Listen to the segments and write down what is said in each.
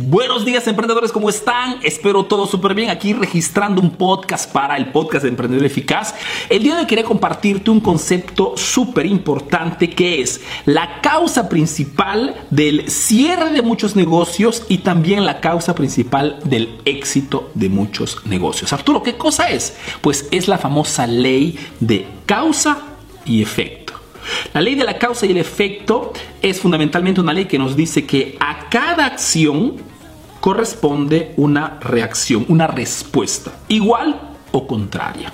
Buenos días emprendedores, ¿cómo están? Espero todo súper bien aquí registrando un podcast para el podcast de Emprendedor Eficaz. El día de hoy quería compartirte un concepto súper importante que es la causa principal del cierre de muchos negocios y también la causa principal del éxito de muchos negocios. Arturo, ¿qué cosa es? Pues es la famosa ley de causa y efecto. La ley de la causa y el efecto es fundamentalmente una ley que nos dice que a cada acción corresponde una reacción, una respuesta, igual o contraria.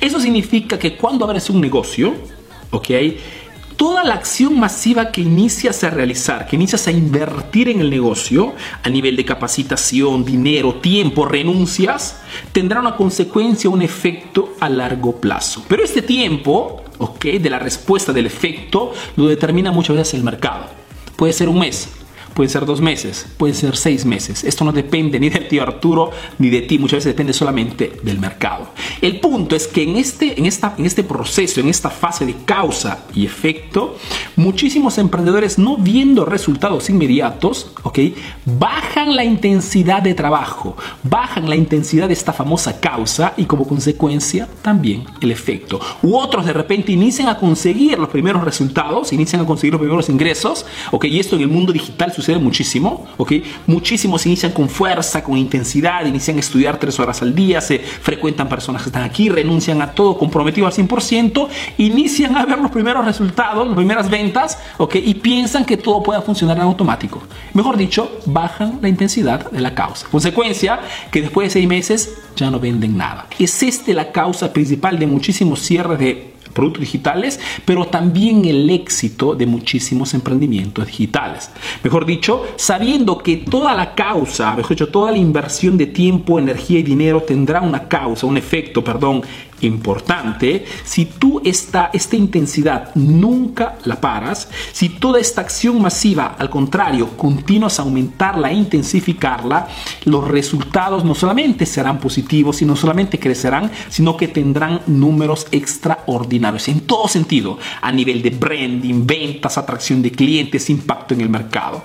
Eso significa que cuando abres un negocio, ¿ok? Toda la acción masiva que inicias a realizar, que inicias a invertir en el negocio, a nivel de capacitación, dinero, tiempo, renuncias, tendrá una consecuencia, un efecto a largo plazo. Pero este tiempo de la respuesta del efecto lo determina muchas veces el mercado. Puede ser un mes, pueden ser dos meses, pueden ser seis meses. Esto no depende ni del tío Arturo ni de ti, muchas veces depende solamente del mercado. El punto es que en este, en esta, en este proceso, en esta fase de causa y efecto, muchísimos emprendedores no viendo resultados inmediatos, ¿ok? Bajan la intensidad de trabajo, bajan la intensidad de esta famosa causa y como consecuencia también el efecto. U otros de repente inician a conseguir los primeros resultados, inician a conseguir los primeros ingresos, ¿ok? Y esto en el mundo digital sucede muchísimo, ¿ok? Muchísimos inician con fuerza, con intensidad, inician a estudiar tres horas al día, se frecuentan personas que están aquí, renuncian a todo comprometido al 100%, inician a ver los primeros resultados, las primeras ventas, ¿ok? Y piensan que todo pueda funcionar en automático. Mejor dicho, bajan la intensidad de la causa. Consecuencia, que después de seis meses ya no venden nada. Es este la causa principal de muchísimos cierres de productos digitales, pero también el éxito de muchísimos emprendimientos digitales. Mejor dicho, sabiendo que toda la causa, mejor dicho, toda la inversión de tiempo, energía y dinero tendrá una causa, un efecto, perdón, importante, si tú esta, esta intensidad nunca la paras, si toda esta acción masiva, al contrario, continúas a aumentarla e intensificarla, los resultados no solamente serán positivos y no solamente crecerán, sino que tendrán números extraordinarios en todo sentido, a nivel de branding, ventas, atracción de clientes, impacto en el mercado.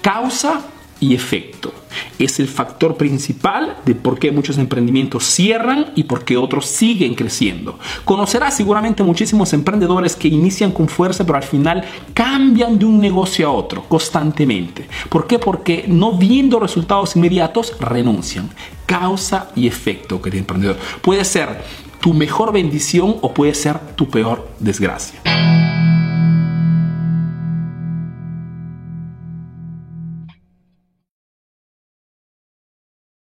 Causa y efecto. Es el factor principal de por qué muchos emprendimientos cierran y por qué otros siguen creciendo. Conocerás seguramente muchísimos emprendedores que inician con fuerza pero al final cambian de un negocio a otro constantemente. ¿Por qué? Porque no viendo resultados inmediatos renuncian. Causa y efecto, querido emprendedor. Puede ser tu mejor bendición o puede ser tu peor desgracia.